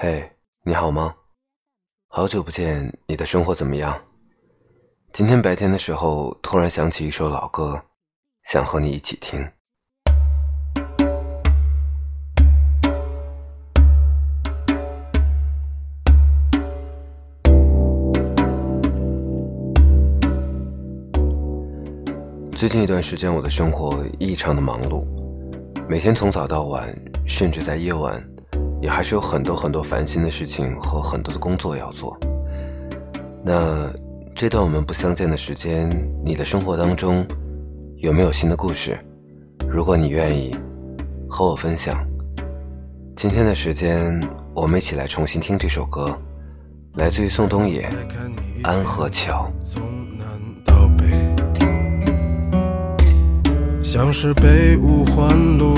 嘿，你好吗？好久不见，你的生活怎么样？今天白天的时候，突然想起一首老歌，想和你一起听。最近一段时间，我的生活异常的忙碌，每天从早到晚，甚至在夜晚，也还是有很多很多烦心的事情和很多的工作要做。那这段我们不相见的时间，你的生活当中有没有新的故事？如果你愿意和我分享，今天的时间，我们一起来重新听这首歌，来自于宋冬野《安河桥》。像是被五环路